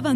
Está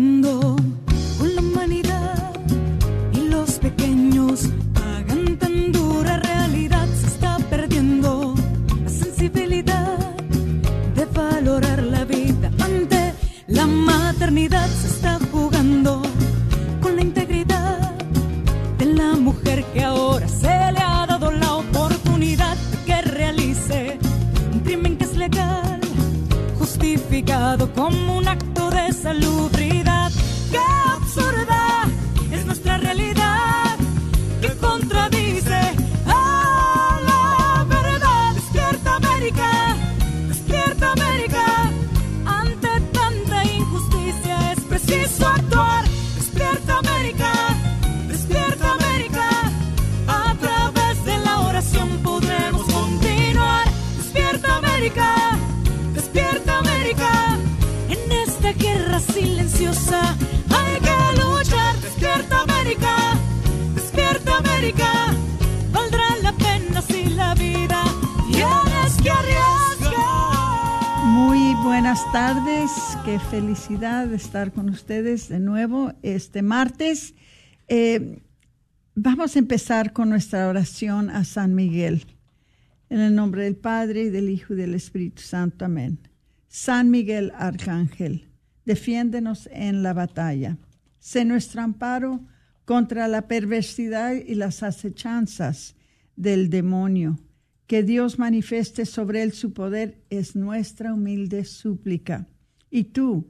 tardes, qué felicidad estar con ustedes de nuevo este martes. Eh, vamos a empezar con nuestra oración a San Miguel. En el nombre del Padre, y del Hijo y del Espíritu Santo. Amén. San Miguel Arcángel, defiéndenos en la batalla. Sé nuestro amparo contra la perversidad y las acechanzas del demonio. Que Dios manifieste sobre él su poder es nuestra humilde súplica. Y tú,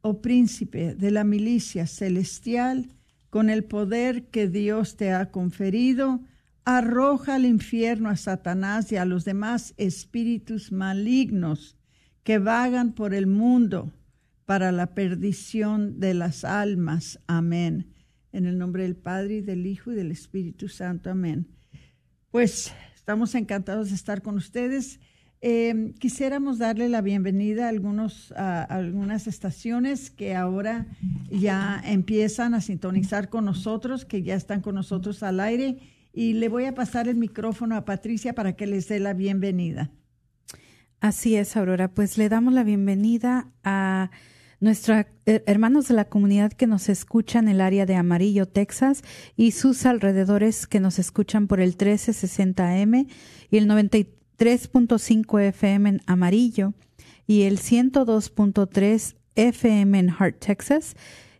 oh príncipe de la milicia celestial, con el poder que Dios te ha conferido, arroja al infierno a Satanás y a los demás espíritus malignos que vagan por el mundo para la perdición de las almas. Amén. En el nombre del Padre y del Hijo y del Espíritu Santo. Amén. Pues estamos encantados de estar con ustedes. Eh, quisiéramos darle la bienvenida a, algunos, a algunas estaciones que ahora ya empiezan a sintonizar con nosotros, que ya están con nosotros al aire. Y le voy a pasar el micrófono a Patricia para que les dé la bienvenida. Así es, Aurora. Pues le damos la bienvenida a nuestros hermanos de la comunidad que nos escuchan en el área de Amarillo, Texas, y sus alrededores que nos escuchan por el 1360M y el 93.5 FM en Amarillo y el 102.3 FM en Hart, Texas.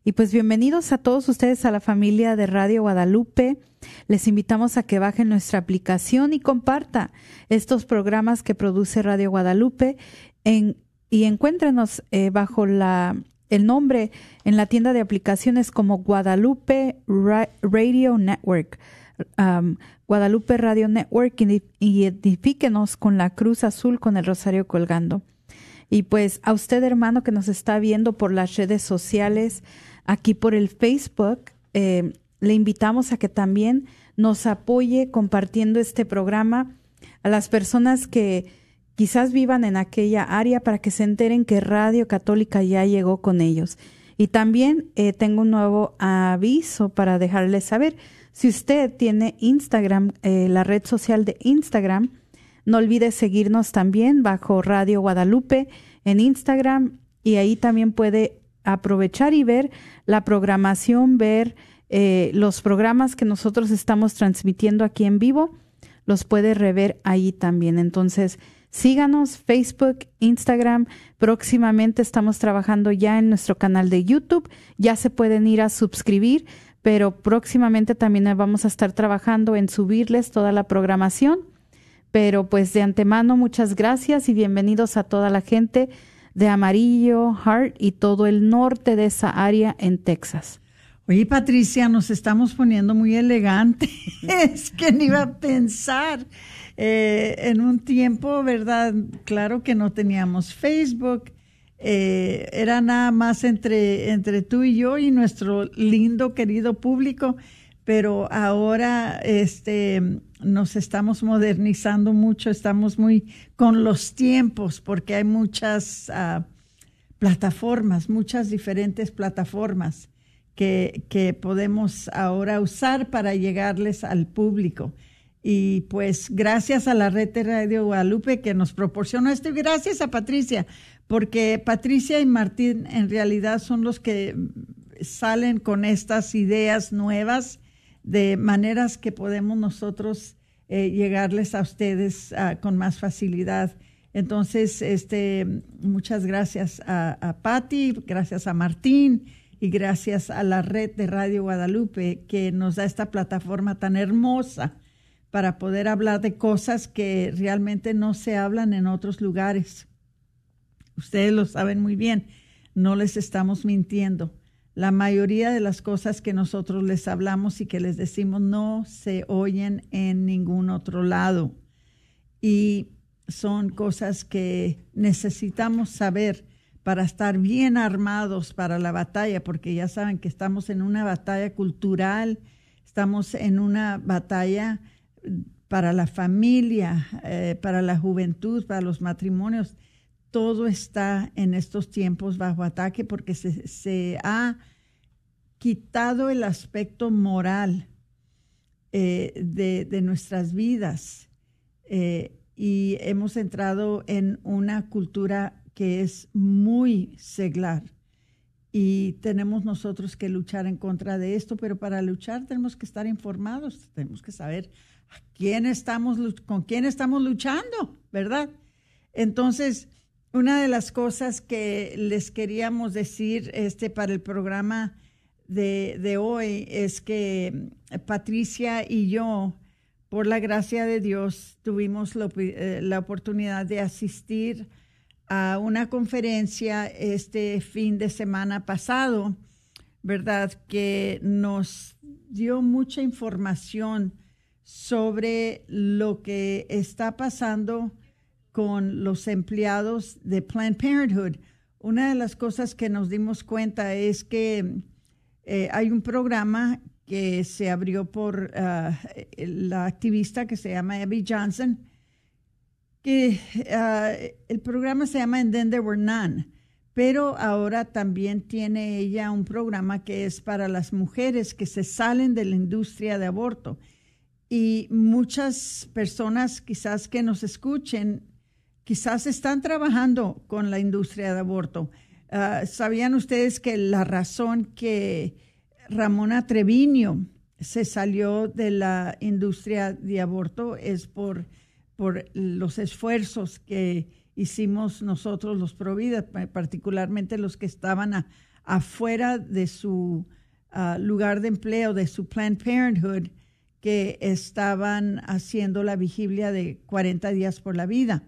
Y pues bienvenidos a todos ustedes a la familia de Radio Guadalupe. Les invitamos a que bajen nuestra aplicación y comparta estos programas que produce Radio Guadalupe en, y encuéntrenos eh, bajo la, el nombre en la tienda de aplicaciones como Guadalupe Ra Radio Network. Um, Guadalupe Radio Network y identifíquenos con la cruz azul con el rosario colgando. Y pues a usted, hermano, que nos está viendo por las redes sociales, aquí por el Facebook, eh, le invitamos a que también nos apoye compartiendo este programa a las personas que quizás vivan en aquella área para que se enteren que Radio Católica ya llegó con ellos. Y también eh, tengo un nuevo aviso para dejarles saber. Si usted tiene Instagram, eh, la red social de Instagram, no olvide seguirnos también bajo Radio Guadalupe en Instagram y ahí también puede aprovechar y ver la programación, ver eh, los programas que nosotros estamos transmitiendo aquí en vivo, los puede rever ahí también. Entonces, síganos Facebook, Instagram. Próximamente estamos trabajando ya en nuestro canal de YouTube. Ya se pueden ir a suscribir, pero próximamente también vamos a estar trabajando en subirles toda la programación. Pero pues de antemano, muchas gracias y bienvenidos a toda la gente de Amarillo, Hart y todo el norte de esa área en Texas. Oye, Patricia, nos estamos poniendo muy elegantes. es que ni iba a pensar. Eh, en un tiempo, ¿verdad? Claro que no teníamos Facebook. eh, era nada más entre, entre tú y yo y nuestro lindo, querido público, pero ahora este, nos estamos modernizando mucho, estamos muy con los tiempos, porque hay muchas ah, plataformas, muchas diferentes plataformas que, podemos ahora usar para llegarles al público. Y pues gracias a la red de Radio Guadalupe que nos proporcionó esto y gracias a Patricia, porque Patricia y Martín en realidad son los que salen con estas ideas nuevas de maneras que podemos nosotros eh, llegarles a ustedes ah, con más facilidad. Entonces, este, muchas gracias a, a Patti, gracias a Martín y gracias a la red de Radio Guadalupe que nos da esta plataforma tan hermosa para poder hablar de cosas que realmente no se hablan en otros lugares. Ustedes lo saben muy bien, no les estamos mintiendo. La mayoría de las cosas que nosotros les hablamos y que les decimos no se oyen en ningún otro lado. Y son cosas que necesitamos saber para estar bien armados para la batalla, porque ya saben que estamos en una batalla cultural, estamos en una batalla para la familia, eh, para la juventud, para los matrimonios, todo está en estos tiempos bajo ataque porque se, ha quitado el aspecto moral eh, de, nuestras vidas eh, y hemos entrado en una cultura que es muy seglar y tenemos nosotros que luchar en contra de esto, pero para luchar tenemos que estar informados, tenemos que saber quién estamos, con quién estamos luchando, ¿verdad? Entonces, una de las cosas que les queríamos decir este, para el programa de, hoy es que Patricia y yo, por la gracia de Dios, tuvimos eh, la oportunidad de asistir a una conferencia este fin de semana pasado, ¿verdad? Que nos dio mucha información sobre lo que está pasando con los empleados de Planned Parenthood. Una de las cosas que nos dimos cuenta es que eh, hay un programa que se abrió por ah, la activista que se llama Abby Johnson, que ah, el programa se llama And Then There Were None, pero ahora también tiene ella un programa que es para las mujeres que se salen de la industria de aborto y muchas personas quizás que nos escuchen, quizás están trabajando con la industria de aborto. Ah, ¿Sabían ustedes que la razón que Ramona Treviño se salió de la industria de aborto es por, por los esfuerzos que hicimos nosotros los Provida, particularmente los que estaban afuera de su ah, lugar de empleo, de su Planned Parenthood, que estaban haciendo la vigilia de 40 días por la vida.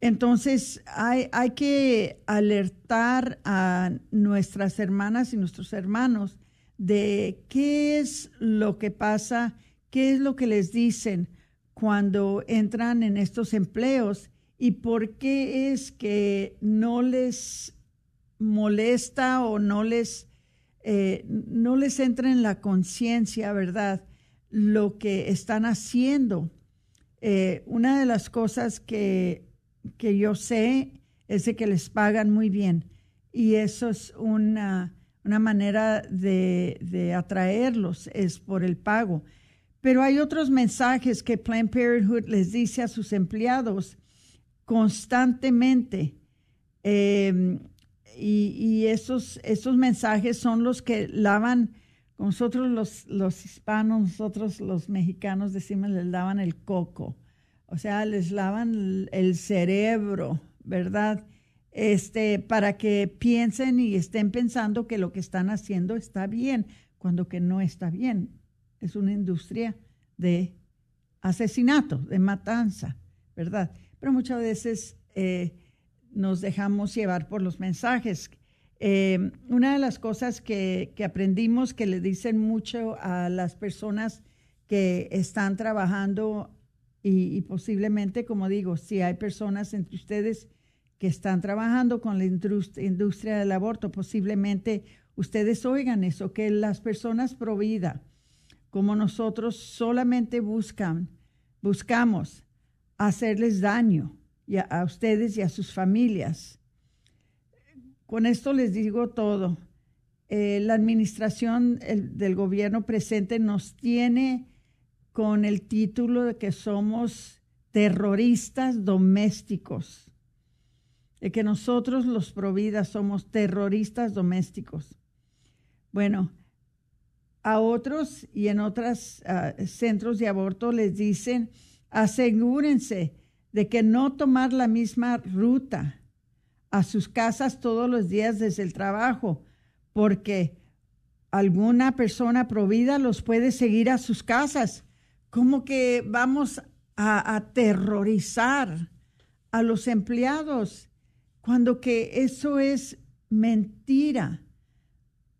Entonces, hay, hay, que alertar a nuestras hermanas y nuestros hermanos de qué es lo que pasa, qué es lo que les dicen cuando entran en estos empleos y por qué es que no les molesta o no les, eh, no les entra en la conciencia, ¿verdad? lo que están haciendo. Eh, una de las cosas que, que, yo sé es de que les pagan muy bien y eso es una, una manera de, de, atraerlos, es por el pago. Pero hay otros mensajes que Planned Parenthood les dice a sus empleados constantemente. Eh, y, y esos, esos mensajes son los que lavan nosotros los, los hispanos, nosotros los mexicanos decimos, les daban el coco, o sea, les lavan el cerebro, ¿verdad? Este, para que piensen y estén pensando que lo que están haciendo está bien, cuando que no está bien. Es una industria de asesinato, de matanza, ¿verdad? Pero muchas veces eh, nos dejamos llevar por los mensajes eh, una de las cosas que, aprendimos que le dicen mucho a las personas que están trabajando y, posiblemente, como digo, si hay personas entre ustedes que están trabajando con la industria del aborto, posiblemente ustedes oigan eso, que las personas pro vida, como nosotros, solamente buscan, buscamos hacerles daño a ustedes y a sus familias. Con esto les digo todo. Eh, la administración del gobierno presente nos tiene con el título de que somos terroristas domésticos, de que nosotros los providas somos terroristas domésticos. Bueno, a otros y en otros ah, centros de aborto les dicen, asegúrense de que no tomar la misma ruta a sus casas todos los días desde el trabajo, porque alguna persona provida los puede seguir a sus casas. Como que vamos a aterrorizar a los empleados cuando que eso es mentira.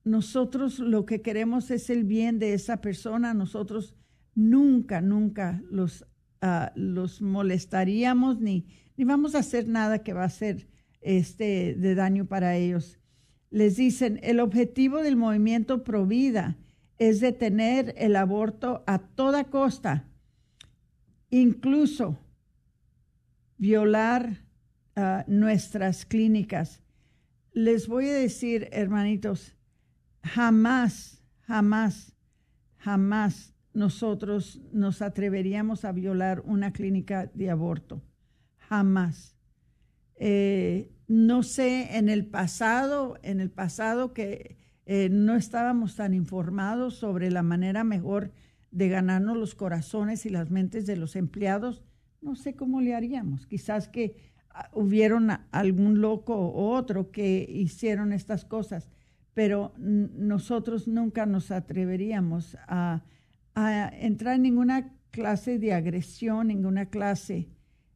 Nosotros lo que queremos es el bien de esa persona. Nosotros nunca, nunca los, ah, los molestaríamos ni, ni vamos a hacer nada que va a ser este, de daño para ellos. Les dicen, el objetivo del movimiento Provida es detener el aborto a toda costa, incluso violar ah, nuestras clínicas. Les voy a decir, hermanitos, jamás, jamás, jamás nosotros nos atreveríamos a violar una clínica de aborto. Jamás. Eh, no sé, en el pasado, en el pasado que eh, no estábamos tan informados sobre la manera mejor de ganarnos los corazones y las mentes de los empleados, no sé cómo le haríamos. Quizás que ah, hubieron algún loco o otro que hicieron estas cosas, pero nosotros nunca nos atreveríamos a, entrar en ninguna clase de agresión, ninguna clase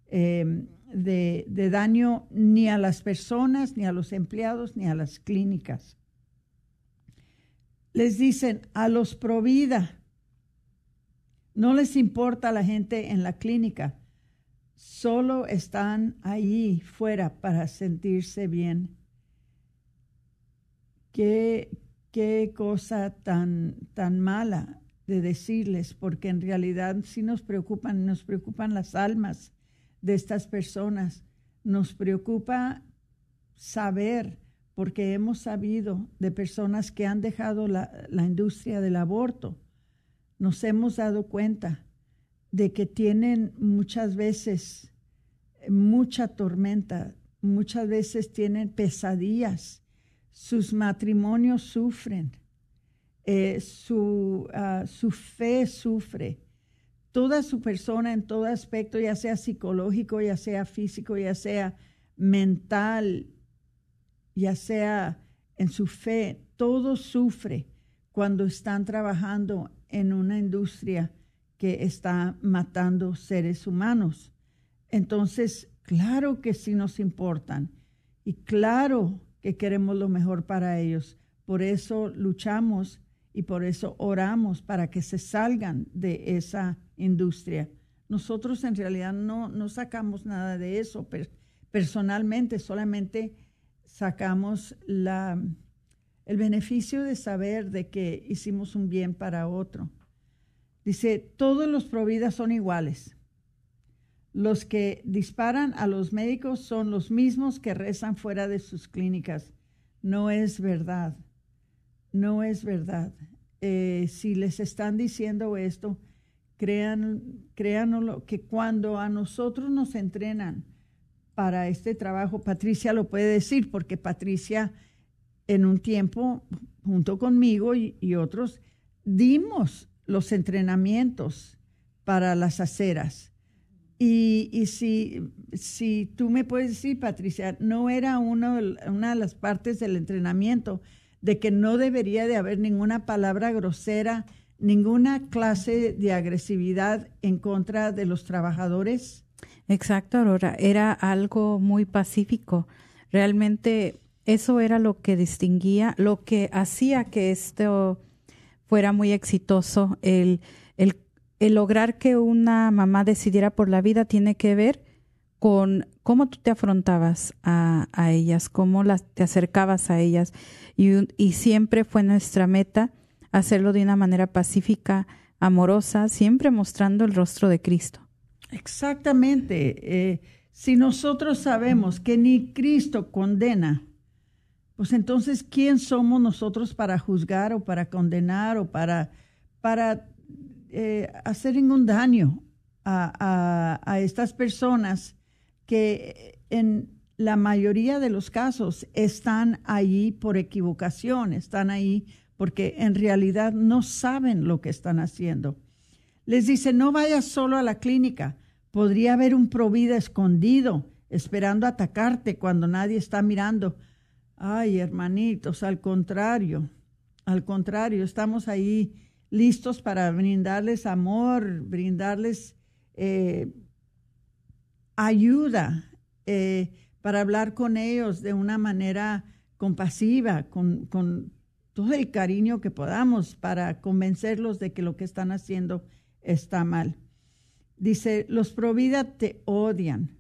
em, de, de, daño ni a las personas, ni a los empleados, ni a las clínicas. Les dicen a los provida, no les importa la gente en la clínica, solo están ahí fuera para sentirse bien. Qué, qué cosa tan, tan mala de decirles, porque en realidad sí nos preocupan, nos preocupan las almas de estas personas. Nos preocupa saber, porque hemos sabido de personas que han dejado la, industria del aborto. Nos hemos dado cuenta de que tienen muchas veces mucha tormenta, muchas veces tienen pesadillas, sus matrimonios sufren, eh, su, ah, su fe sufre, toda su persona en todo aspecto, ya sea psicológico, ya sea físico, ya sea mental, ya sea en su fe, todo sufre cuando están trabajando en una industria que está matando seres humanos. Entonces, claro que sí nos importan y claro que queremos lo mejor para ellos. Por eso luchamos y por eso oramos para que se salgan de esa industria. Nosotros en realidad no, no sacamos nada de eso personalmente, solamente sacamos la, el beneficio de saber de que hicimos un bien para otro. Dice, todos los providas son iguales. Los que disparan a los médicos son los mismos que rezan fuera de sus clínicas. No es verdad. No es verdad. Eh, si les están diciendo esto, Crean, créanlo, que cuando a nosotros nos entrenan para este trabajo, Patricia lo puede decir, porque Patricia en un tiempo, junto conmigo y, otros, dimos los entrenamientos para las aceras. Y, y, si, si tú me puedes decir, Patricia, no era uno, una de las partes del entrenamiento de que no debería de haber ninguna palabra grosera, ninguna clase de agresividad en contra de los trabajadores? Exacto, Aurora. Era algo muy pacífico. Realmente eso era lo que distinguía, lo que hacía que esto fuera muy exitoso. El, el, el lograr que una mamá decidiera por la vida tiene que ver con cómo tú te afrontabas a, ellas, cómo las, te acercabas a ellas. Y, y siempre fue nuestra meta hacerlo de una manera pacífica, amorosa, siempre mostrando el rostro de Cristo. Exactamente. Eh, si nosotros sabemos que ni Cristo condena, pues entonces, ¿quién somos nosotros para juzgar o para condenar o para, para eh, hacer ningún daño a, estas personas que en la mayoría de los casos están ahí por equivocación, están ahí porque en realidad no saben lo que están haciendo. Les dice, no vayas solo a la clínica, podría haber un provida escondido esperando atacarte cuando nadie está mirando. Ay, hermanitos, al contrario, al contrario, estamos ahí listos para brindarles amor, brindarles eh, ayuda, eh, para hablar con ellos de una manera compasiva, con, con todo el cariño que podamos para convencerlos de que lo que están haciendo está mal. Dice, los Provida te odian.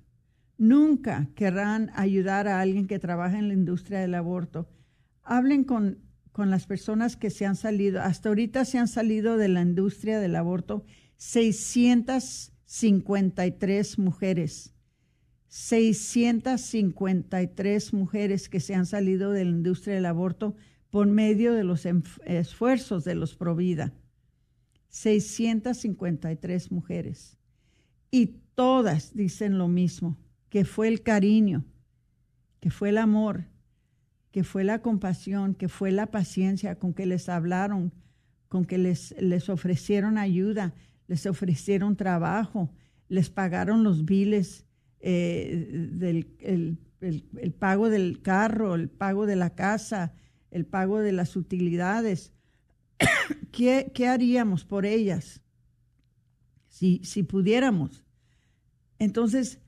Nunca querrán ayudar a alguien que trabaja en la industria del aborto. Hablen con, con las personas que se han salido. Hasta ahorita se han salido de la industria del aborto 653 mujeres. 653 mujeres que se han salido de la industria del aborto por medio de los esfuerzos de los Provida. 653 mujeres. Y todas dicen lo mismo, que fue el cariño, que fue el amor, que fue la compasión, que fue la paciencia con que les hablaron, con que les, les ofrecieron ayuda, les ofrecieron trabajo, les pagaron los biles eh, del el, pago del carro, el pago de la casa, el pago de las utilidades. ¿Qué, ¿Qué, haríamos por ellas si, si pudiéramos? Entonces,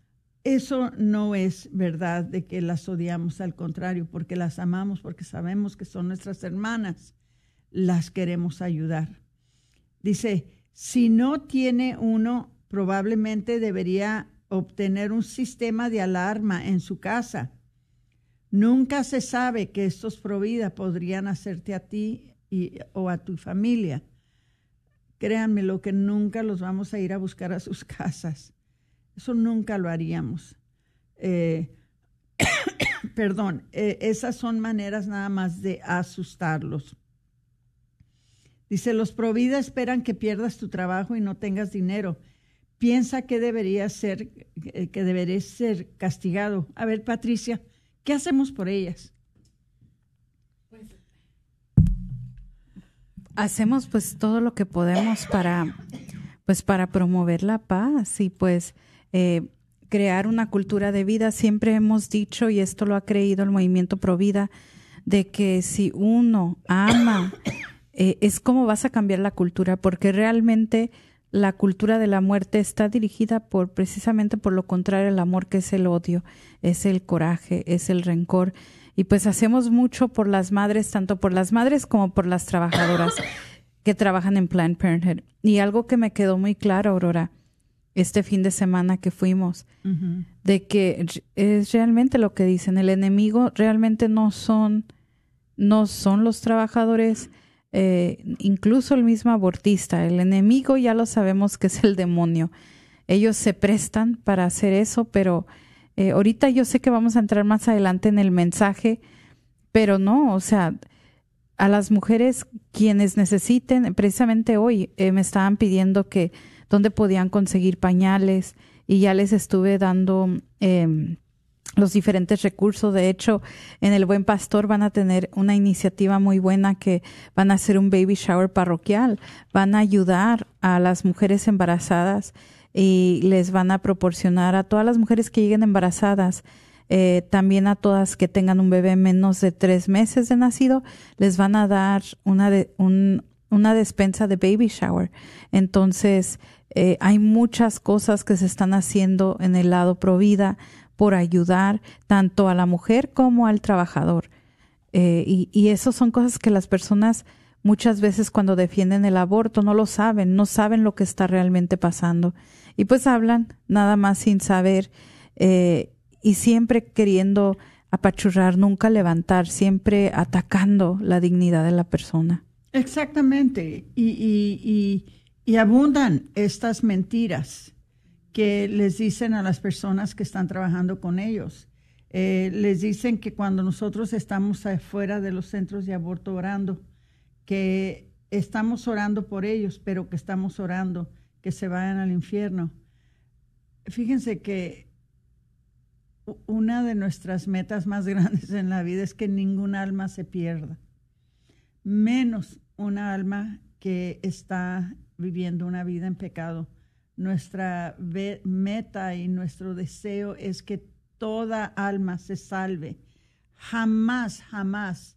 eso no es verdad de que las odiamos, al contrario, porque las amamos, porque sabemos que son nuestras hermanas, las queremos ayudar. Dice, si no tiene uno, probablemente debería obtener un sistema de alarma en su casa. Nunca se sabe que estos providas podrían hacerte a ti o a tu familia. Créanme lo que nunca los vamos a ir a buscar a sus casas. Eso nunca lo haríamos. Eh, perdón, eh, esas son maneras nada más de asustarlos. Dice, los Provida esperan que pierdas tu trabajo y no tengas dinero. Piensa que debería ser, eh, que deberías ser castigado. A ver, Patricia, ¿qué hacemos por ellas? Hacemos pues todo lo que podemos para, pues para promover la paz y pues eh, crear una cultura de vida. Siempre hemos dicho, y esto lo ha creído el movimiento Provida, de que si uno ama, eh, es como vas a cambiar la cultura, porque realmente la cultura de la muerte está dirigida por precisamente por lo contrario el amor que es el odio, es el coraje, es el rencor. Y pues hacemos mucho por las madres, tanto por las madres como por las trabajadoras que trabajan en Planned Parenthood. Y algo que me quedó muy claro, Aurora, este fin de semana que fuimos, de que es realmente lo que dicen, el enemigo realmente no son, no son los trabajadores, eh, incluso el mismo abortista, el enemigo ya lo sabemos que es el demonio. Ellos se prestan para hacer eso, pero eh, ahorita yo sé que vamos a entrar más adelante en el mensaje, pero no, o sea, a las mujeres quienes necesiten, precisamente hoy eh, me estaban pidiendo que dónde podían conseguir pañales y ya les estuve dando eh, los diferentes recursos. De hecho, en el Buen Pastor van a tener una iniciativa muy buena que van a hacer un baby shower parroquial. Van a ayudar a las mujeres embarazadas y les van a proporcionar a todas las mujeres que lleguen embarazadas. Eh, también a todas que tengan un bebé menos de tres meses de nacido, les van a dar una, de, un, una despensa de baby shower. Entonces, eh, hay muchas cosas que se están haciendo en el lado pro vida por ayudar tanto a la mujer como al trabajador. Eh, y, y eso son cosas que las personas muchas veces cuando defienden el aborto no lo saben, no saben lo que está realmente pasando. Y pues hablan nada más sin saber. eh, y siempre queriendo apachurrar, nunca levantar, siempre atacando la dignidad de la persona. Exactamente, y, abundan estas mentiras que les dicen a las personas que están trabajando con ellos. Eh, les dicen que cuando nosotros estamos afuera de los centros de aborto orando, que estamos orando por ellos, pero que estamos orando que se vayan al infierno. Fíjense que una de nuestras metas más grandes en la vida es que ningún alma se pierda, menos una alma que está viviendo una vida en pecado. Nuestra meta y nuestro deseo es que toda alma se salve. Jamás, jamás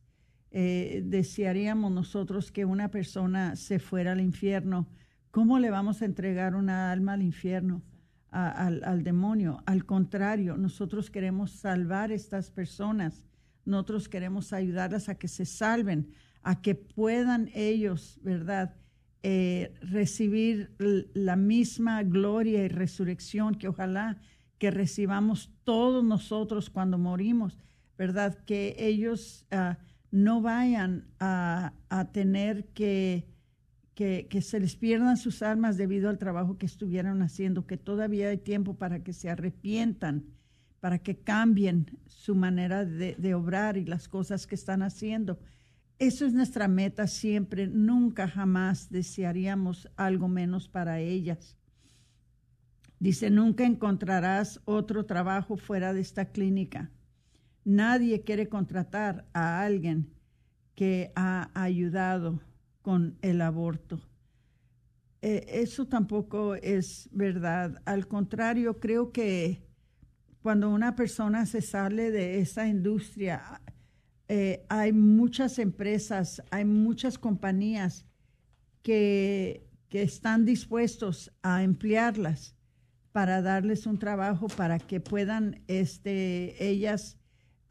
eh, desearíamos nosotros que una persona se fuera al infierno. ¿Cómo le vamos a entregar una alma al infierno? al, demonio. Al contrario, nosotros queremos salvar estas personas. Nosotros queremos ayudarlas a que se salven, a que puedan ellos, ¿verdad? Eh, recibir la misma gloria y resurrección que ojalá que recibamos todos nosotros cuando morimos, ¿verdad? Que ellos ah, no vayan a tener que que, se les pierdan sus almas debido al trabajo que estuvieron haciendo, que todavía hay tiempo para que se arrepientan, para que cambien su manera de, de obrar y las cosas que están haciendo. Eso es nuestra meta siempre, nunca jamás desearíamos algo menos para ellas. Dice, nunca encontrarás otro trabajo fuera de esta clínica. Nadie quiere contratar a alguien que ha ayudado con el aborto. Eh, eso tampoco es verdad. Al contrario, creo que cuando una persona se sale de esa industria, eh, hay muchas empresas, hay muchas compañías que, que están dispuestos a emplearlas para darles un trabajo para que puedan este, ellas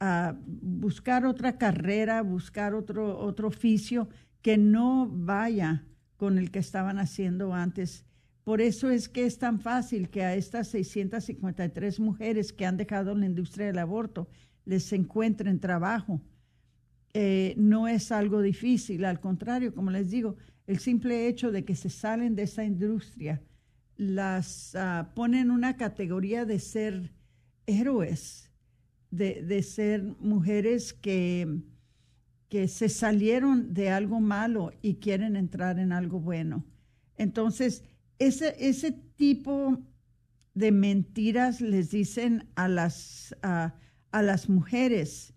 ah, buscar otra carrera, buscar otro, otro oficio que no vaya con el que estaban haciendo antes. Por eso es que es tan fácil que a estas 653 mujeres que han dejado la industria del aborto les encuentren trabajo. Eh, no es algo difícil, al contrario, como les digo, el simple hecho de que se salen de esa industria las uh, pone en una categoría de ser héroes, de, de ser mujeres que que se salieron de algo malo y quieren entrar en algo bueno. Entonces, ese, ese tipo de mentiras les dicen a las, a, las mujeres.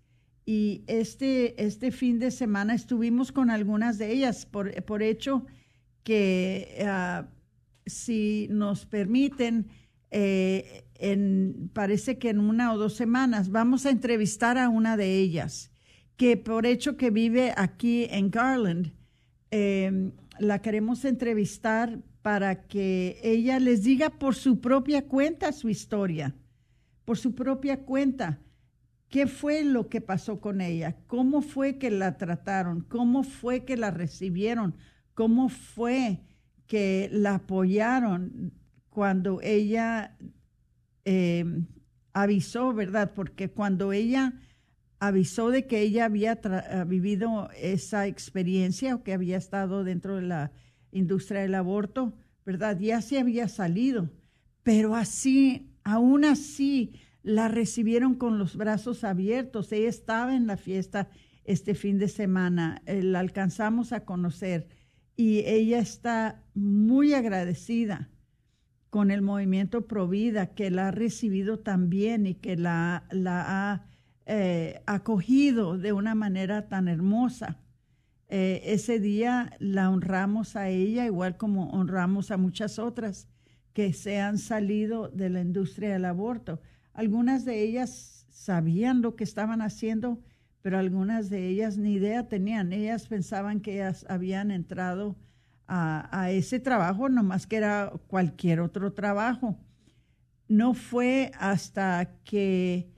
Y este, este fin de semana estuvimos con algunas de ellas, por, por hecho que ah, si nos permiten, eh, parece que en una o dos semanas vamos a entrevistar a una de ellas que por hecho que vive aquí en Garland, em, la queremos entrevistar para que ella les diga por su propia cuenta su historia, por su propia cuenta, qué fue lo que pasó con ella, cómo fue que la trataron, cómo fue que la recibieron, cómo fue que la apoyaron cuando ella em, avisó, ¿verdad? Porque cuando ella avisó de que ella había eh, vivido esa experiencia o que había estado dentro de la industria del aborto, ¿verdad? Ya se había salido, pero así, aún así, la recibieron con los brazos abiertos. Ella estaba en la fiesta este fin de semana, eh, la alcanzamos a conocer y ella está muy agradecida con el movimiento Provida que la ha recibido también y que la, ha eh, acogido de una manera tan hermosa. Eh, ese día la honramos a ella, igual como honramos a muchas otras que se han salido de la industria del aborto. Algunas de ellas sabían lo que estaban haciendo, pero algunas de ellas ni idea tenían. Ellas pensaban que ellas habían entrado a, a ese trabajo, nomás que era cualquier otro trabajo. No fue hasta que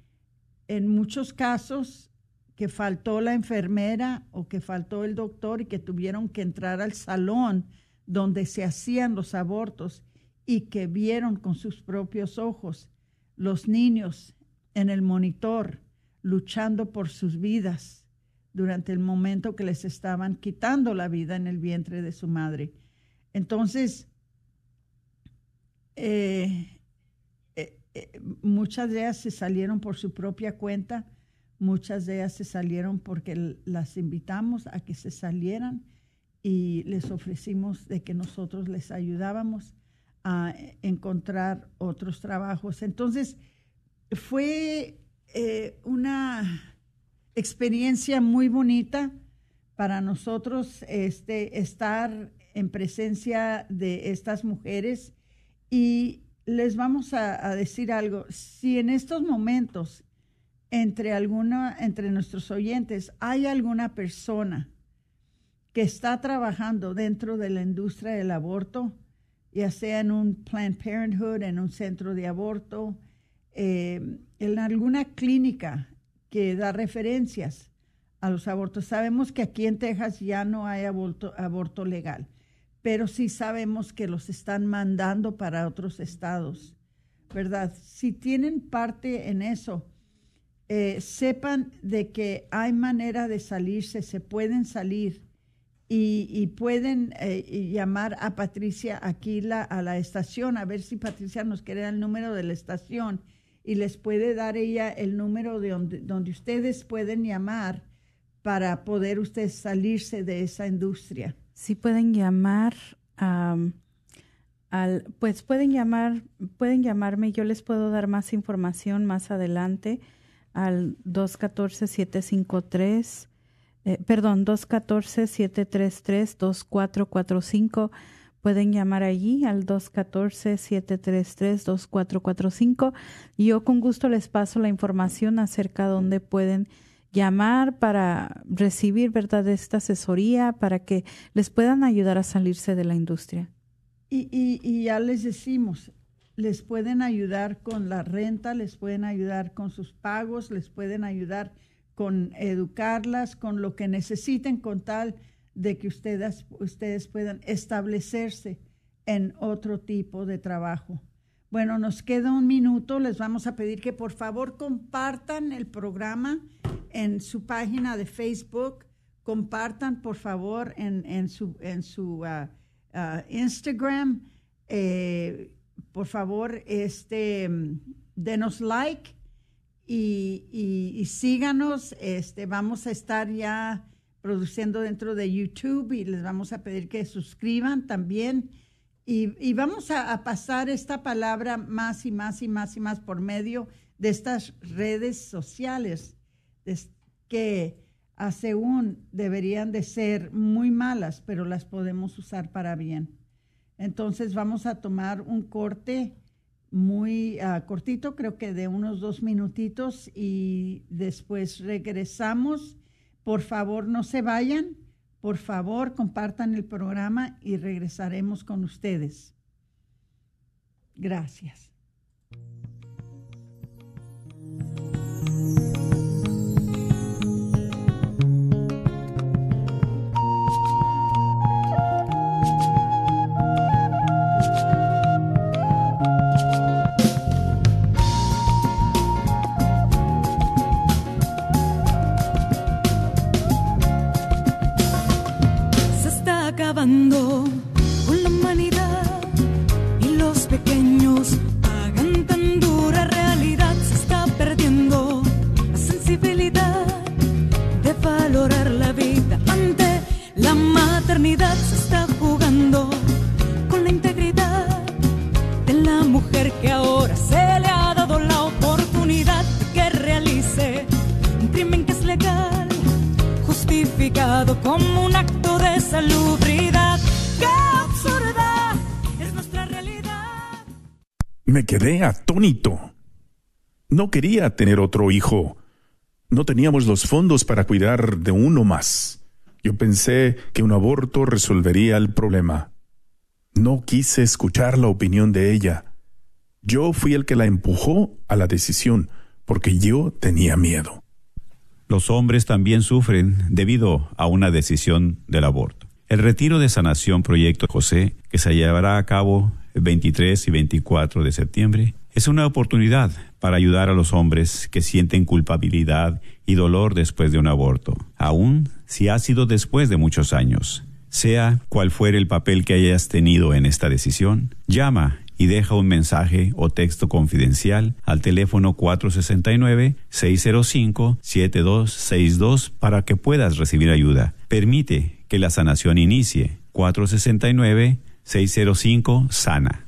en muchos casos que faltó la enfermera o que faltó el doctor y que tuvieron que entrar al salón donde se hacían los abortos y que vieron con sus propios ojos los niños en el monitor luchando por sus vidas durante el momento que les estaban quitando la vida en el vientre de su madre. Entonces, eh, eh, eh, muchas de ellas se salieron por su propia cuenta, muchas de ellas se salieron porque las invitamos a que se salieran y les ofrecimos de que nosotros les ayudábamos a encontrar otros trabajos. Entonces, fue una experiencia muy bonita para nosotros este, estar en presencia de estas mujeres y les vamos a, decir algo. Si en estos momentos entre alguna, entre nuestros oyentes hay alguna persona que está trabajando dentro de la industria del aborto, ya sea en un Planned Parenthood, en un centro de aborto, eh, en alguna clínica que da referencias a los abortos. Sabemos que aquí en Texas ya no hay aborto, legal pero sí sabemos que los están mandando para otros estados, ¿verdad? Si tienen parte en eso, eh, sepan de que hay manera de salirse, se pueden salir y, pueden eh, llamar a Patricia aquí la, a la estación, a ver si Patricia nos quiere el número de la estación y les puede dar ella el número de donde, donde ustedes pueden llamar para poder ustedes salirse de esa industria. Sí pueden llamar al, pues pueden llamar, pueden llamarme, yo les puedo dar más información más adelante al 214-753, eh, perdón, 214-733-2445. Pueden llamar allí al 214-733-2445 y yo con gusto les paso la información acerca de dónde pueden llamar para recibir, ¿verdad?, esta asesoría para que les puedan ayudar a salirse de la industria. Y, y, ya les decimos, les pueden ayudar con la renta, les pueden ayudar con sus pagos, les pueden ayudar con educarlas, con lo que necesiten, con tal de que ustedes, ustedes puedan establecerse en otro tipo de trabajo. Bueno, nos queda un minuto. Les vamos a pedir que por favor compartan el programa en su página de Facebook. Compartan, por favor, en, su, en su uh, uh, Instagram. Eh, por favor, este, denos like y, síganos. Este, vamos a estar ya produciendo dentro de YouTube y les vamos a pedir que suscriban también y, vamos a, pasar esta palabra más y más y más y más por medio de estas redes sociales que hace un deberían de ser muy malas, pero las podemos usar para bien. Entonces vamos a tomar un corte muy ah, cortito, creo que de unos dos minutitos y después regresamos. Por favor, no se vayan por favor, compartan el programa y regresaremos con ustedes. Gracias. No quería tener otro hijo. No teníamos los fondos para cuidar de uno más. Yo pensé que un aborto resolvería el problema. No quise escuchar la opinión de ella. Yo fui el que la empujó a la decisión, porque yo tenía miedo. Los hombres también sufren debido a una decisión del aborto. El retiro de sanación Proyecto José, que se llevará a cabo el 23 y 24 de septiembre Es una oportunidad para ayudar a los hombres que sienten culpabilidad y dolor después de un aborto, aun si ha sido después de muchos años. Sea cual fuere el papel que hayas tenido en esta decisión, llama y deja un mensaje o texto confidencial al teléfono 469-605-7262 para que puedas recibir ayuda. Permite que la sanación inicie. 469-605-SANA.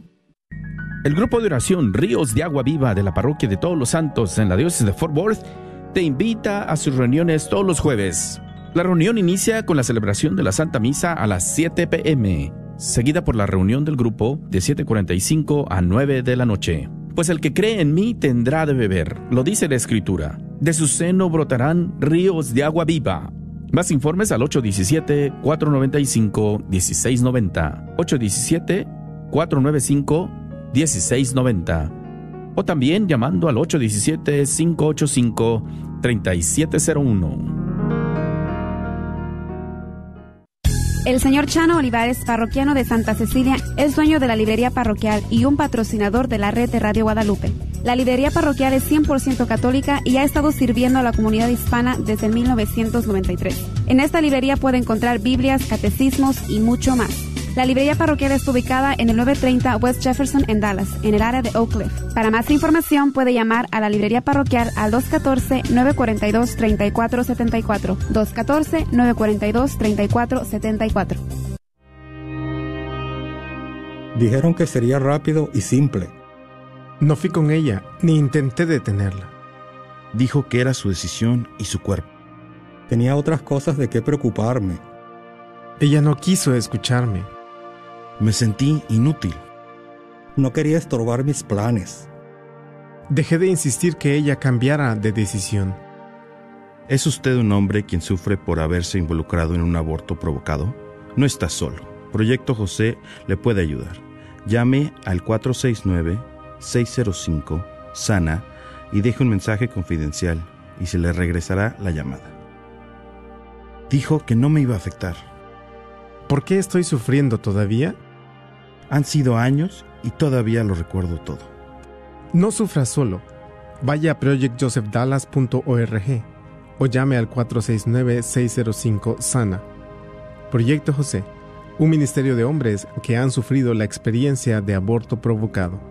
El grupo de oración Ríos de Agua Viva de la Parroquia de Todos los Santos en la diócesis de Fort Worth te invita a sus reuniones todos los jueves. La reunión inicia con la celebración de la Santa Misa a las 7 pm, seguida por la reunión del grupo de 7.45 a 9 de la noche. Pues el que cree en mí tendrá de beber, lo dice la Escritura. De su seno brotarán ríos de agua viva. Más informes al 817-495-1690. 817-495-1690. 1690 o también llamando al 817-585-3701. El señor Chano Olivares, parroquiano de Santa Cecilia, es dueño de la librería parroquial y un patrocinador de la red de Radio Guadalupe. La librería parroquial es 100% católica y ha estado sirviendo a la comunidad hispana desde 1993. En esta librería puede encontrar Biblias, catecismos y mucho más. La librería parroquial está ubicada en el 930 West Jefferson en Dallas, en el área de Oak Cliff. Para más información puede llamar a la librería parroquial al 214-942-3474. 214-942-3474. Dijeron que sería rápido y simple. No fui con ella, ni intenté detenerla. Dijo que era su decisión y su cuerpo. Tenía otras cosas de qué preocuparme. Ella no quiso escucharme. Me sentí inútil. No quería estorbar mis planes. Dejé de insistir que ella cambiara de decisión. ¿Es usted un hombre quien sufre por haberse involucrado en un aborto provocado? No está solo. Proyecto José le puede ayudar. Llame al 469-605-SANA y deje un mensaje confidencial y se le regresará la llamada. Dijo que no me iba a afectar. ¿Por qué estoy sufriendo todavía? Han sido años y todavía lo recuerdo todo. No sufra solo. Vaya a projectjosephdallas.org o llame al 469-605-SANA. Proyecto José, un ministerio de hombres que han sufrido la experiencia de aborto provocado.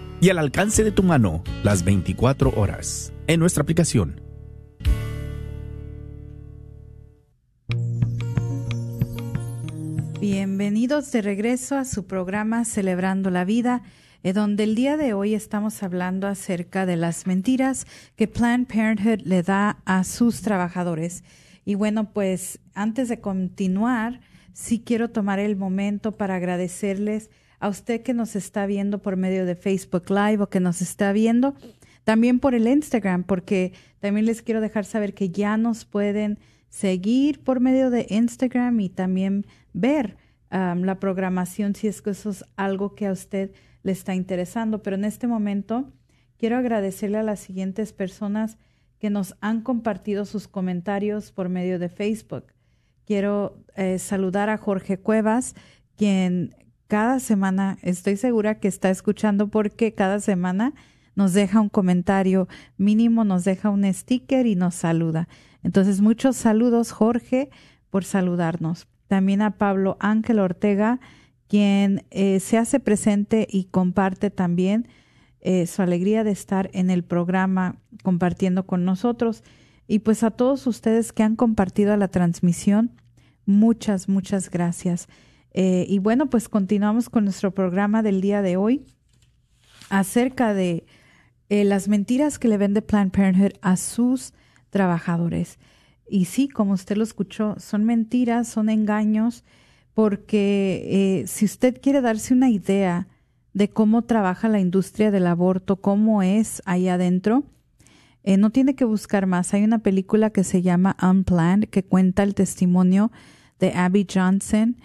y al alcance de tu mano las 24 horas en nuestra aplicación. Bienvenidos de regreso a su programa Celebrando la Vida, eh, donde el día de hoy estamos hablando acerca de las mentiras que Planned Parenthood le da a sus trabajadores. Y bueno, pues antes de continuar, sí quiero tomar el momento para agradecerles a usted que nos está viendo por medio de Facebook Live o que nos está viendo también por el Instagram, porque también les quiero dejar saber que ya nos pueden seguir por medio de Instagram y también ver la programación si es que eso es algo que a usted le está interesando. Pero en este momento quiero agradecerle a las siguientes personas que nos han compartido sus comentarios por medio de Facebook. Quiero eh, saludar a Jorge Cuevas, quien cada semana estoy segura que está escuchando porque cada semana nos deja un comentario mínimo, nos deja un sticker y nos saluda. Entonces, muchos saludos, Jorge, por saludarnos. También a Pablo Ángel Ortega, quien eh, se hace presente y comparte también eh, su alegría de estar en el programa compartiendo con nosotros. Y pues a todos ustedes que han compartido la transmisión, muchas, muchas gracias. Eh, y bueno, pues continuamos con nuestro programa del día de hoy acerca de las mentiras que le vende Planned Parenthood a sus trabajadores. Y sí, como usted lo escuchó, son mentiras, son engaños, porque eh, si usted quiere darse una idea de cómo trabaja la industria del aborto, cómo es ahí adentro, eh, no tiene que buscar más. Hay una película que se llama Unplanned que cuenta el testimonio de Abby Johnson,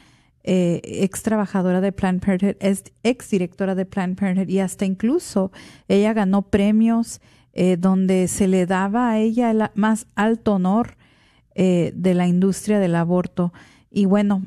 eh, ex trabajadora de Planned Parenthood, ex directora de Planned Parenthood y hasta incluso ella ganó premios donde se le daba a ella el más alto honor eh, de la industria del aborto. Y bueno,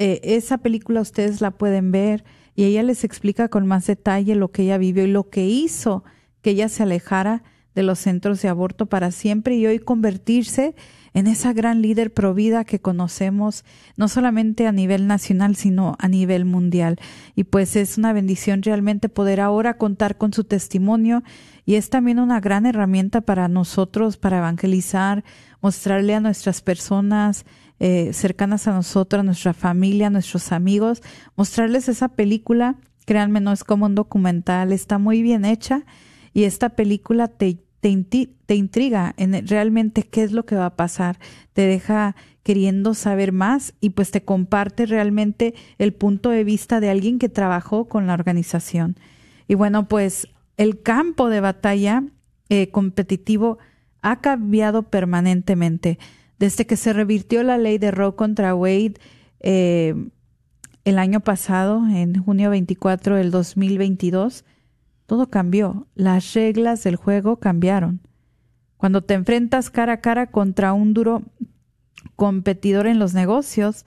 eh, esa película ustedes la pueden ver y ella les explica con más detalle lo que ella vivió y lo que hizo que ella se alejara de los centros de aborto para siempre y hoy convertirse en esa gran líder provida que conocemos, no solamente a nivel nacional, sino a nivel mundial. Y pues es una bendición realmente poder ahora contar con su testimonio y es también una gran herramienta para nosotros, para evangelizar, mostrarle a nuestras personas eh, cercanas a nosotros, a nuestra familia, a nuestros amigos, mostrarles esa película. Créanme, no es como un documental, está muy bien hecha y esta película te, te, intriga en realmente qué es lo que va a pasar, te deja queriendo saber más y pues te comparte realmente el punto de vista de alguien que trabajó con la organización. Y bueno, pues el campo de batalla eh, competitivo ha cambiado permanentemente. Desde que se revirtió la ley de Roe contra Wade eh, el año pasado, en junio 24 del 2022, todo cambió. Las reglas del juego cambiaron. Cuando te enfrentas cara a cara contra un duro competidor en los negocios,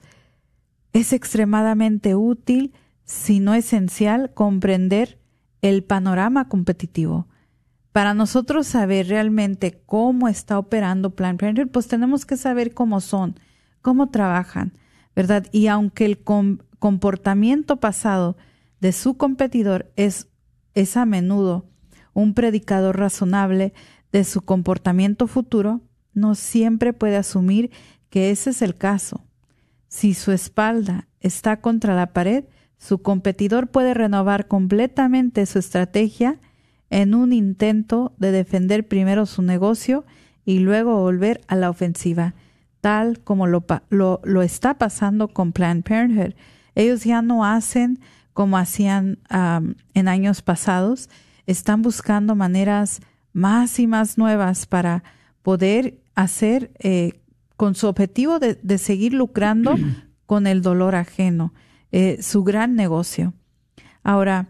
es extremadamente útil, si no esencial, comprender el panorama competitivo. Para nosotros saber realmente cómo está operando Planned Parenthood, pues tenemos que saber cómo son, cómo trabajan, ¿verdad? Y aunque el comportamiento pasado de su competidor es, es a menudo un predicador razonable de su comportamiento futuro, no siempre puede asumir que ese es el caso. Si su espalda está contra la pared, su competidor puede renovar completamente su estrategia en un intento de defender primero su negocio y luego volver a la ofensiva, tal como lo, lo, está pasando con Planned Parenthood. Ellos ya no hacen como hacían en años pasados, están buscando maneras más y más nuevas para poder hacer eh, con su objetivo de, seguir lucrando con el dolor ajeno, eh, su gran negocio. Ahora,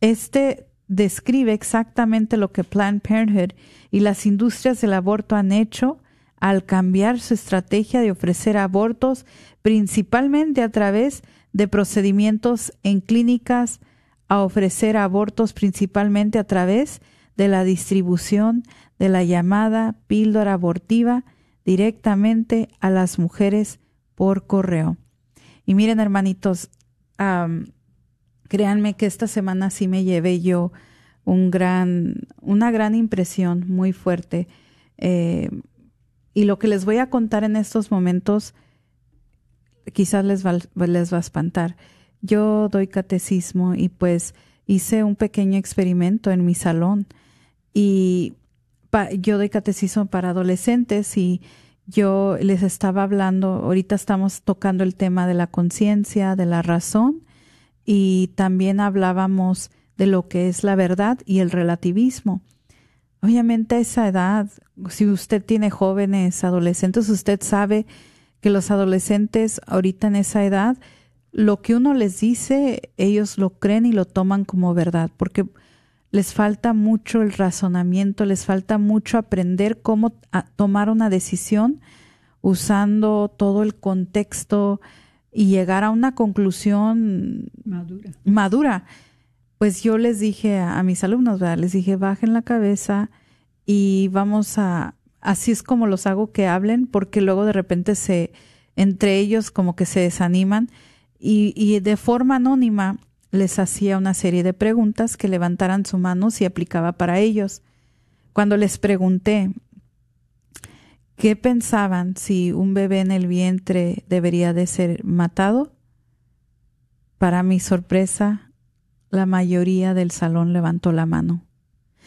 este describe exactamente lo que Planned Parenthood y las industrias del aborto han hecho al cambiar su estrategia de ofrecer abortos principalmente a través de procedimientos en clínicas, a ofrecer abortos principalmente a través de la distribución de la llamada píldora abortiva directamente a las mujeres por correo. Y miren, hermanitos, créanme que esta semana sí me llevé yo un gran, una gran impresión muy fuerte. Eh, y lo que les voy a contar en estos momentos quizás les va, les va a espantar. Yo doy catecismo y pues hice un pequeño experimento en mi salón y yo doy catecismo para adolescentes y yo les estaba hablando, ahorita estamos tocando el tema de la conciencia, de la razón y también hablábamos de lo que es la verdad y el relativismo. Obviamente a esa edad, si usted tiene jóvenes, adolescentes, usted sabe que los adolescentes ahorita en esa edad, lo que uno les dice, ellos lo creen y lo toman como verdad, porque les falta mucho el razonamiento, les falta mucho aprender cómo tomar una decisión usando todo el contexto, y llegar a una conclusión madura. madura. Pues yo les dije a, mis alumnos, les dije, bajen la cabeza y vamos a, así es como los hago que hablen, porque luego de repente se, entre ellos como que se desaniman y, y de forma anónima les hacía una serie de preguntas que levantaran su mano si aplicaba para ellos. Cuando les pregunté qué pensaban si un bebé en el vientre debería de ser matado, para mi sorpresa, la mayoría del salón levantó la mano.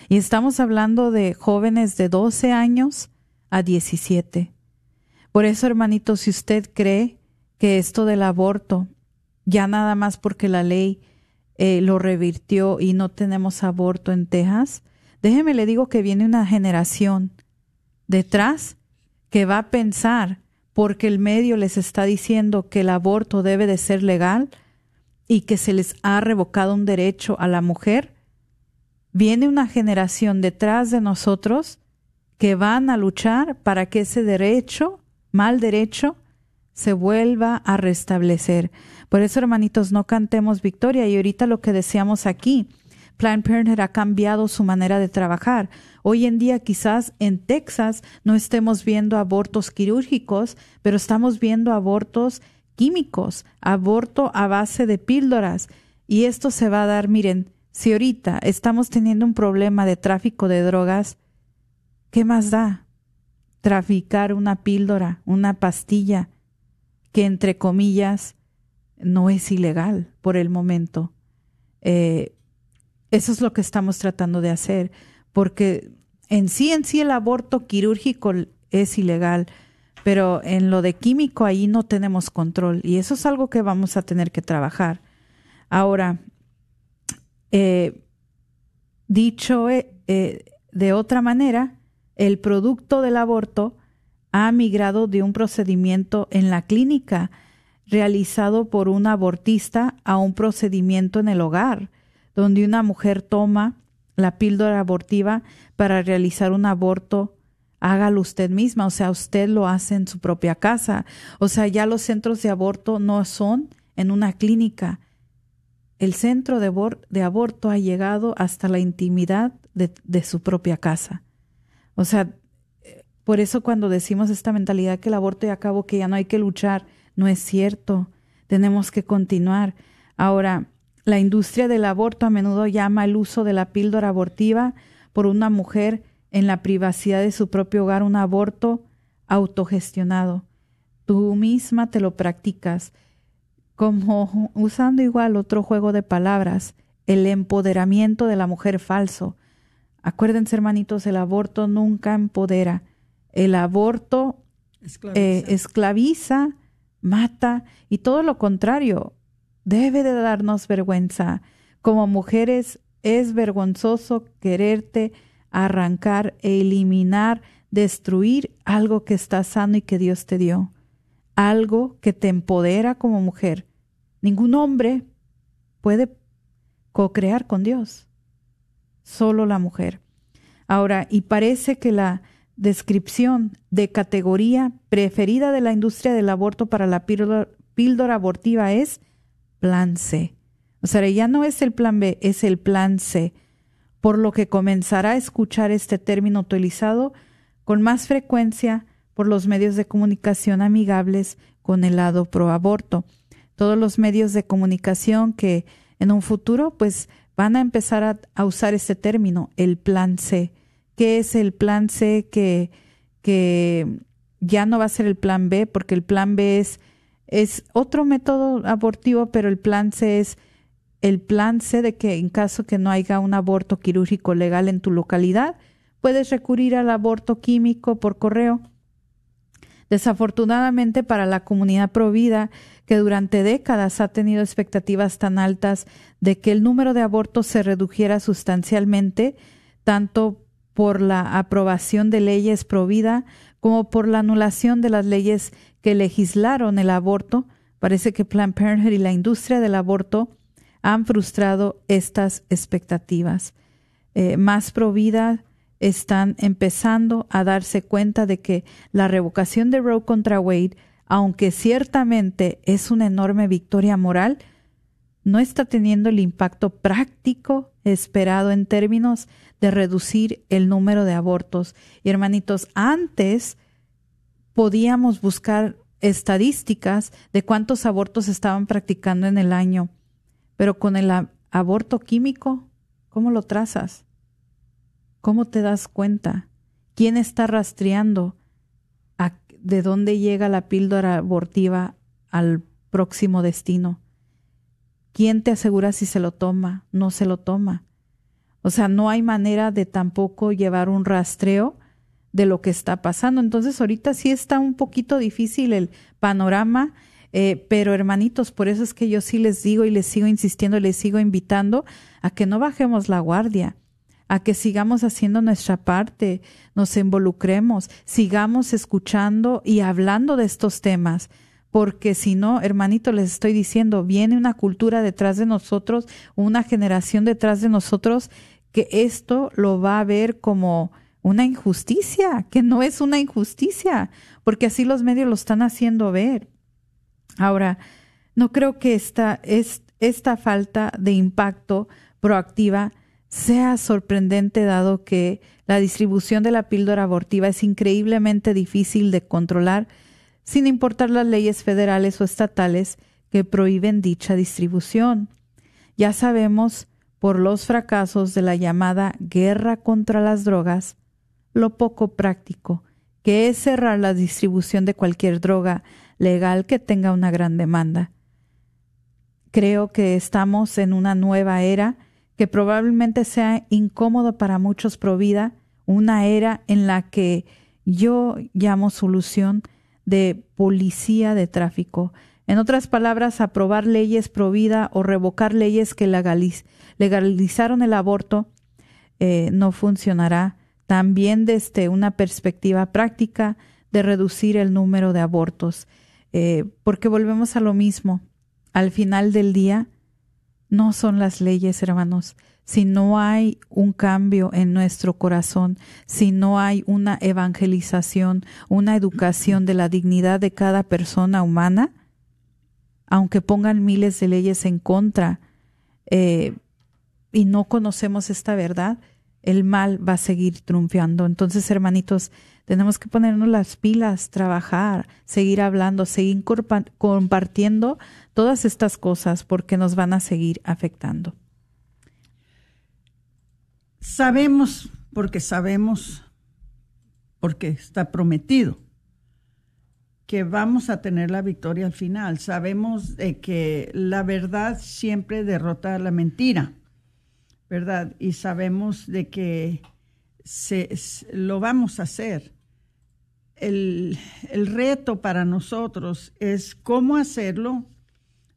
Y estamos hablando de jóvenes de 12 años a 17. Por eso, hermanito, si usted cree que esto del aborto, ya nada más porque la ley eh, lo revirtió y no tenemos aborto en Texas, déjeme le digo que viene una generación detrás que va a pensar porque el medio les está diciendo que el aborto debe de ser legal y que se les ha revocado un derecho a la mujer, viene una generación detrás de nosotros que van a luchar para que ese derecho, mal derecho, se vuelva a restablecer. Por eso, hermanitos, no cantemos victoria. Y ahorita lo que decíamos aquí, Planned Parenthood ha cambiado su manera de trabajar. Hoy en día quizás en Texas no estemos viendo abortos quirúrgicos, pero estamos viendo abortos químicos, aborto a base de píldoras. Y esto se va a dar, miren, si ahorita estamos teniendo un problema de tráfico de drogas, ¿qué más da? Traficar una píldora, una pastilla, que entre comillas no es ilegal por el momento. Eh, eso es lo que estamos tratando de hacer, porque en sí, en sí el aborto quirúrgico es ilegal, pero en lo de químico ahí no tenemos control y eso es algo que vamos a tener que trabajar. Ahora, eh, dicho eh, de otra manera, el producto del aborto ha migrado de un procedimiento en la clínica realizado por un abortista a un procedimiento en el hogar, donde una mujer toma la píldora abortiva para realizar un aborto, hágalo usted misma, o sea, usted lo hace en su propia casa. O sea, ya los centros de aborto no son en una clínica. El centro de, aborto ha llegado hasta la intimidad de, de su propia casa. O sea, por eso cuando decimos esta mentalidad que el aborto ya acabó, que ya no hay que luchar, no es cierto. Tenemos que continuar. Ahora, la industria del aborto a menudo llama el uso de la píldora abortiva por una mujer en la privacidad de su propio hogar un aborto autogestionado. Tú misma te lo practicas, como usando igual otro juego de palabras, el empoderamiento de la mujer falso. Acuérdense, hermanitos, el aborto nunca empodera el aborto eh, esclaviza. mata y todo lo contrario. Debe de darnos vergüenza. Como mujeres es vergonzoso quererte arrancar e eliminar, destruir algo que está sano y que Dios te dio. Algo que te empodera como mujer. Ningún hombre puede co-crear con Dios. Solo la mujer. Ahora, y parece que la descripción de categoría preferida de la industria del aborto para la píldora, abortiva es plan C. O sea, ya no es el plan B, es el plan C, por lo que comenzará a escuchar este término utilizado con más frecuencia por los medios de comunicación amigables con el lado pro aborto. Todos los medios de comunicación que en un futuro pues van a empezar a usar este término, el plan C qué es el plan C que, que ya no va a ser el plan B, porque el plan B es, es otro método abortivo, pero el plan C es el plan C de que en caso que no haya un aborto quirúrgico legal en tu localidad, puedes recurrir al aborto químico por correo. Desafortunadamente para la comunidad provida, que durante décadas ha tenido expectativas tan altas de que el número de abortos se redujera sustancialmente, tanto por la aprobación de leyes pro vida como por la anulación de las leyes que legislaron el aborto, parece que Planned Parenthood y la industria del aborto han frustrado estas expectativas. Eh, más pro vida están empezando a darse cuenta de que la revocación de Roe contra Wade, aunque ciertamente es una enorme victoria moral, no está teniendo el impacto práctico esperado en términos de reducir el número de abortos. Y hermanitos, antes podíamos buscar estadísticas de cuántos abortos estaban practicando en el año. Pero con el aborto químico, ¿cómo lo trazas? ¿Cómo te das cuenta? ¿Quién está rastreando de dónde llega la píldora abortiva al próximo destino? ¿Quién te asegura si se lo toma? No se lo toma. O sea, no hay manera de tampoco llevar un rastreo de lo que está pasando. Entonces, ahorita sí está un poquito difícil el panorama, eh, pero hermanitos, por eso es que yo sí les digo y les sigo insistiendo, les sigo invitando a que no bajemos la guardia, a que sigamos haciendo nuestra parte, nos involucremos, sigamos escuchando y hablando de estos temas porque si no, hermanito, les estoy diciendo, viene una cultura detrás de nosotros, una generación detrás de nosotros, que esto lo va a ver como una injusticia, que no es una injusticia, porque así los medios lo están haciendo ver. Ahora, no creo que esta, es, esta falta de impacto proactiva sea sorprendente dado que la distribución de la píldora abortiva es increíblemente difícil de controlar sin importar las leyes federales o estatales que prohíben dicha distribución. Ya sabemos, por los fracasos de la llamada guerra contra las drogas, lo poco práctico que es cerrar la distribución de cualquier droga legal que tenga una gran demanda. Creo que estamos en una nueva era que probablemente sea incómodo para muchos pro vida, una era en la que yo llamo solución de policía de tráfico. En otras palabras, aprobar leyes pro vida o revocar leyes que legalizaron el aborto eh, no funcionará. También desde una perspectiva práctica de reducir el número de abortos, eh, porque volvemos a lo mismo. Al final del día, no son las leyes, hermanos, si no hay un cambio en nuestro corazón, si no hay una evangelización, una educación de la dignidad de cada persona humana, aunque pongan miles de leyes en contra eh, y no conocemos esta verdad, el mal va a seguir triunfando. Entonces, hermanitos, tenemos que ponernos las pilas, trabajar, seguir hablando, seguir compartiendo todas estas cosas porque nos van a seguir afectando. Sabemos, porque sabemos, porque está prometido, que vamos a tener la victoria al final. Sabemos de que la verdad siempre derrota a la mentira, ¿verdad? Y sabemos de que se, lo vamos a hacer. El, el reto para nosotros es cómo hacerlo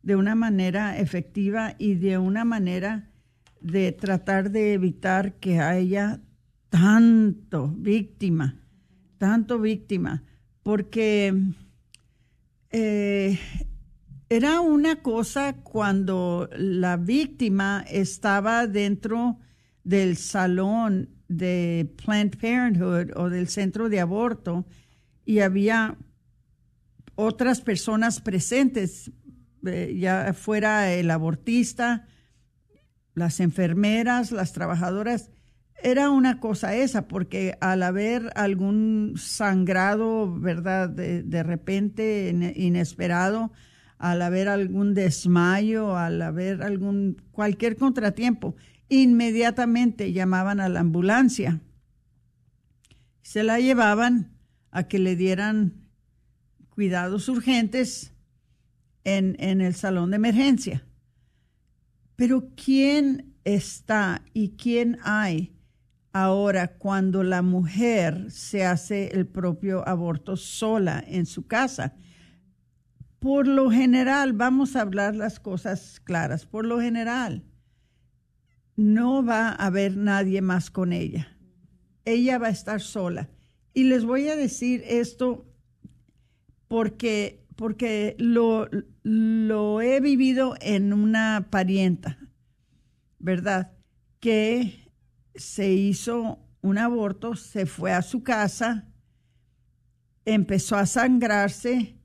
de una manera efectiva y de una manera de tratar de evitar que haya tanto víctima, tanto víctima, porque eh, era una cosa cuando la víctima estaba dentro del salón de Planned Parenthood o del centro de aborto y había otras personas presentes, eh, ya fuera el abortista, las enfermeras, las trabajadoras, era una cosa esa, porque al haber algún sangrado, ¿verdad? De, repente, inesperado, al haber algún desmayo, al haber algún, cualquier contratiempo, inmediatamente llamaban a la ambulancia. Se la llevaban a que le dieran cuidados urgentes en, en el salón de emergencia. Pero ¿quién está y quién hay ahora cuando la mujer se hace el propio aborto sola en su casa? Por lo general, vamos a hablar las cosas claras, por lo general, no va a haber nadie más con ella. Ella va a estar sola. Y les voy a decir esto porque porque lo, lo he vivido en una parienta, ¿verdad? Que se hizo un aborto, se fue a su casa, empezó a sangrarse,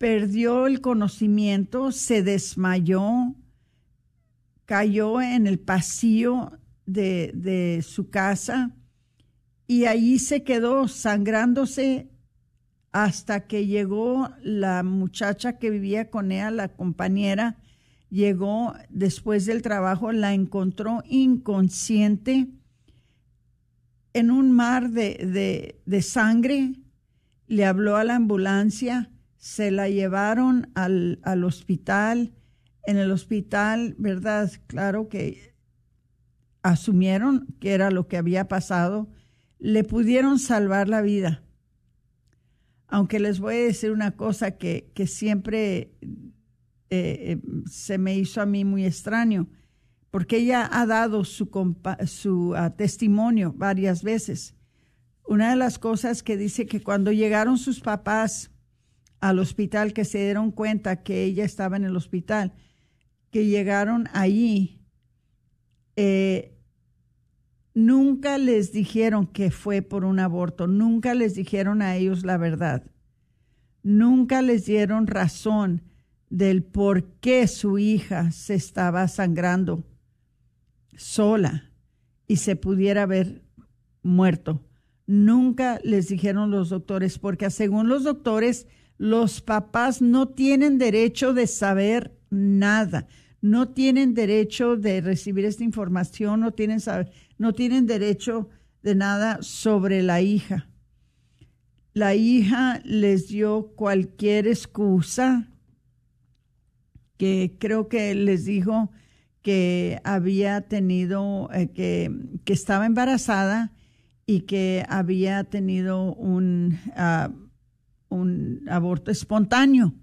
perdió el conocimiento, se desmayó, cayó en el pasillo de, de su casa y allí se quedó sangrándose hasta que llegó la muchacha que vivía con ella, la compañera, llegó después del trabajo, la encontró inconsciente en un mar de, de, sangre, le habló a la ambulancia, se la llevaron al, al hospital. En el hospital, ¿verdad? Claro que asumieron que era lo que había pasado, le pudieron salvar la vida. Aunque les voy a decir una cosa que, que siempre eh, eh, se me hizo a mí muy extraño, porque ella ha dado su, su ah, testimonio varias veces. Una de las cosas que dice que cuando llegaron sus papás al hospital, que se dieron cuenta que ella estaba en el hospital, que llegaron allí, eh, nunca les dijeron que fue por un aborto, nunca les dijeron a ellos la verdad, nunca les dieron razón del por qué su hija se estaba sangrando sola y se pudiera haber muerto. Nunca les dijeron los doctores, porque según los doctores, los papás no tienen derecho de saber nada, no tienen derecho de recibir esta información, no tienen, no tienen derecho de nada sobre la hija. La hija les dio cualquier excusa que creo que les dijo que había tenido, eh, que, que, estaba embarazada y que había tenido un, ah, un aborto espontáneo.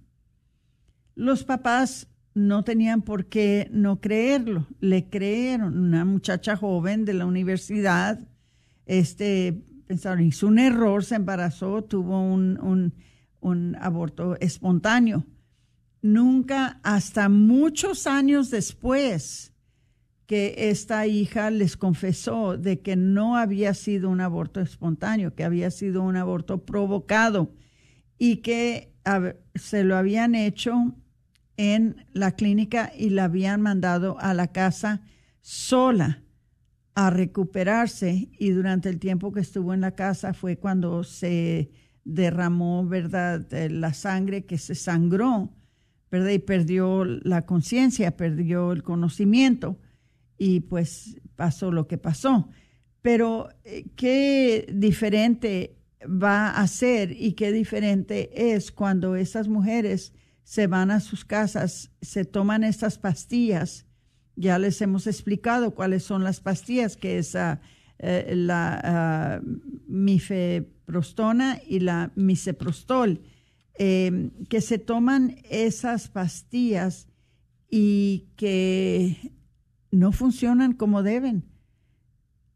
Los papás no tenían por qué no creerlo, le creyeron. Una muchacha joven de la universidad, este, pensaron, hizo un error, se embarazó, tuvo un, un, un aborto espontáneo nunca hasta muchos años después que esta hija les confesó de que no había sido un aborto espontáneo, que había sido un aborto provocado y que se lo habían hecho en la clínica y la habían mandado a la casa sola a recuperarse y durante el tiempo que estuvo en la casa fue cuando se derramó, ¿verdad?, la sangre que se sangró ¿verdad? Y perdió la conciencia, perdió el conocimiento y pues pasó lo que pasó. Pero eh, qué diferente va a ser y qué diferente es cuando esas mujeres se van a sus casas, se toman estas pastillas. Ya les hemos explicado cuáles son las pastillas, que es ah, eh, la ah, mifeprostona y la miseprostol Em, que se toman esas pastillas y que no funcionan como deben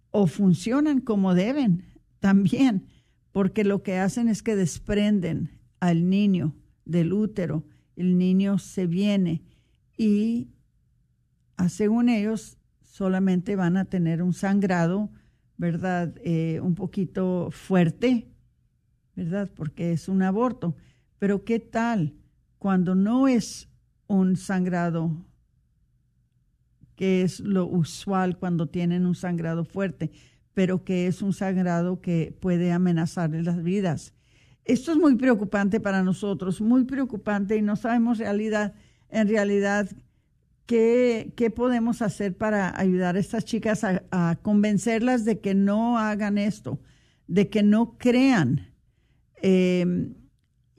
o funcionan como deben también, porque lo que hacen es que desprenden al niño del útero, el niño se viene y ah, según ellos solamente van a tener un sangrado, ¿verdad? Eh, un poquito fuerte, ¿verdad? Porque es un aborto. Pero ¿qué tal cuando no es un sangrado que es lo usual cuando tienen un sangrado fuerte, pero que es un sangrado que puede amenazar las vidas? Esto es muy preocupante para nosotros, muy preocupante y no sabemos realidad, en realidad qué, qué podemos hacer para ayudar a estas chicas a, convencerlas de que no hagan esto, de que no crean. Eh,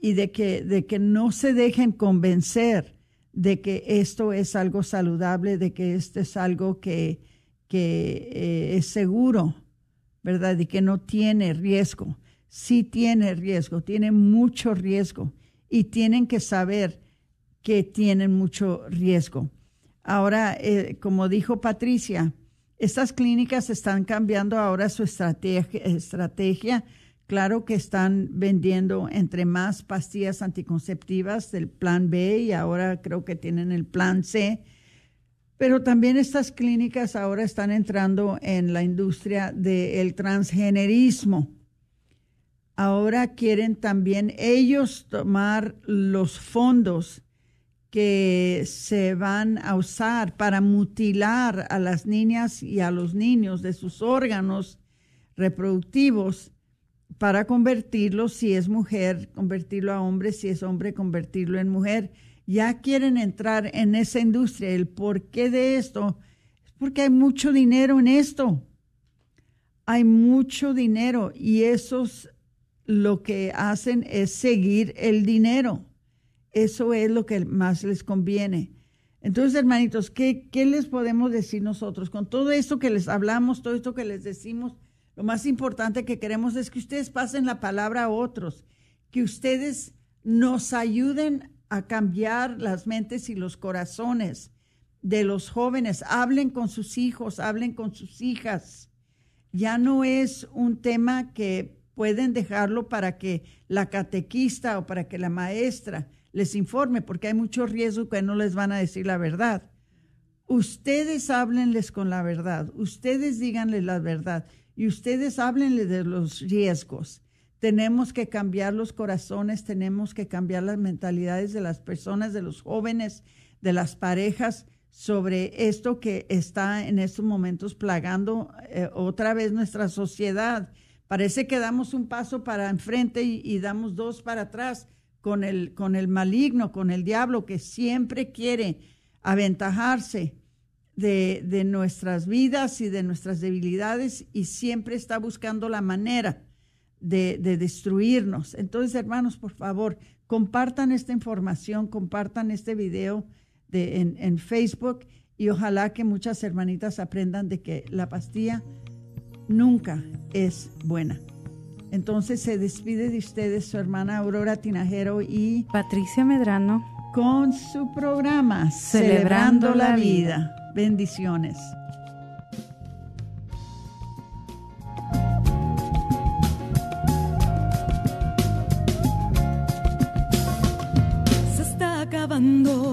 y de que, de que no se dejen convencer de que esto es algo saludable, de que esto es algo que, que eh, es seguro, ¿verdad? Y que no tiene riesgo. Sí tiene riesgo, tiene mucho riesgo y tienen que saber que tienen mucho riesgo. Ahora, eh, como dijo Patricia, estas clínicas están cambiando ahora su estrategia, estrategia Claro que están vendiendo entre más pastillas anticonceptivas del plan B y ahora creo que tienen el plan C. Pero también estas clínicas ahora están entrando en la industria del transgenerismo. Ahora quieren también ellos tomar los fondos que se van a usar para mutilar a las niñas y a los niños de sus órganos reproductivos para convertirlo, si es mujer, convertirlo a hombre, si es hombre, convertirlo en mujer. Ya quieren entrar en esa industria. El porqué de esto es porque hay mucho dinero en esto. Hay mucho dinero y esos lo que hacen es seguir el dinero. Eso es lo que más les conviene. Entonces, hermanitos, ¿qué, ¿qué, les podemos decir nosotros? Con todo esto que les hablamos, todo esto que les decimos, lo más importante que queremos es que ustedes pasen la palabra a otros, que ustedes nos ayuden a cambiar las mentes y los corazones de los jóvenes. Hablen con sus hijos, hablen con sus hijas. Ya no es un tema que pueden dejarlo para que la catequista o para que la maestra les informe, porque hay mucho riesgo que no les van a decir la verdad. Ustedes háblenles con la verdad, ustedes díganles la verdad y ustedes háblenles de los riesgos. Tenemos que cambiar los corazones, tenemos que cambiar las mentalidades de las personas, de los jóvenes, de las parejas sobre esto que está en estos momentos plagando eh, otra vez nuestra sociedad. Parece que damos un paso para enfrente y, y damos dos para atrás con el, con el maligno, con el diablo que siempre quiere aventajarse de, de, nuestras vidas y de nuestras debilidades y siempre está buscando la manera de, de destruirnos. Entonces, hermanos, por favor, compartan esta información, compartan este video de, en, en Facebook y ojalá que muchas hermanitas aprendan de que la pastilla nunca es buena. Entonces se despide de ustedes su hermana Aurora Tinajero y Patricia Medrano con su programa Celebrando, Celebrando la vida. Bendiciones. Está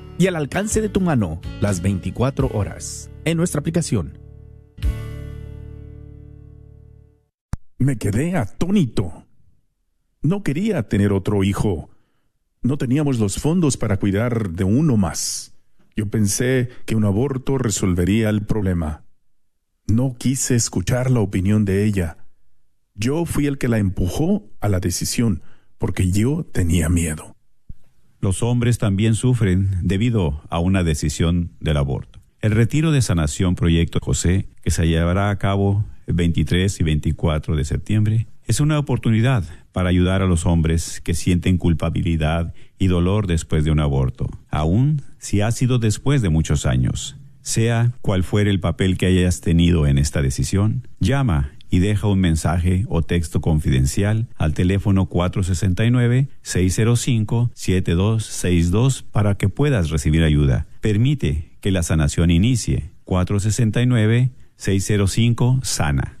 y al alcance de tu mano las 24 horas en nuestra aplicación. Me quedé atónito. No quería tener otro hijo. No teníamos los fondos para cuidar de uno más. Yo pensé que un aborto resolvería el problema. No quise escuchar la opinión de ella. Yo fui el que la empujó a la decisión porque yo tenía miedo. Los hombres también sufren debido a una decisión del aborto. El retiro de sanación Proyecto José, que se llevará a cabo el 23 y 24 de septiembre, es una oportunidad para ayudar a los hombres que sienten culpabilidad y dolor después de un aborto, aun si ha sido después de muchos años. Sea cual fuere el papel que hayas tenido en esta decisión, llama y deja un mensaje o texto confidencial al teléfono 469-605-7262 para que puedas recibir ayuda. Permite que la sanación inicie. 469-605 Sana.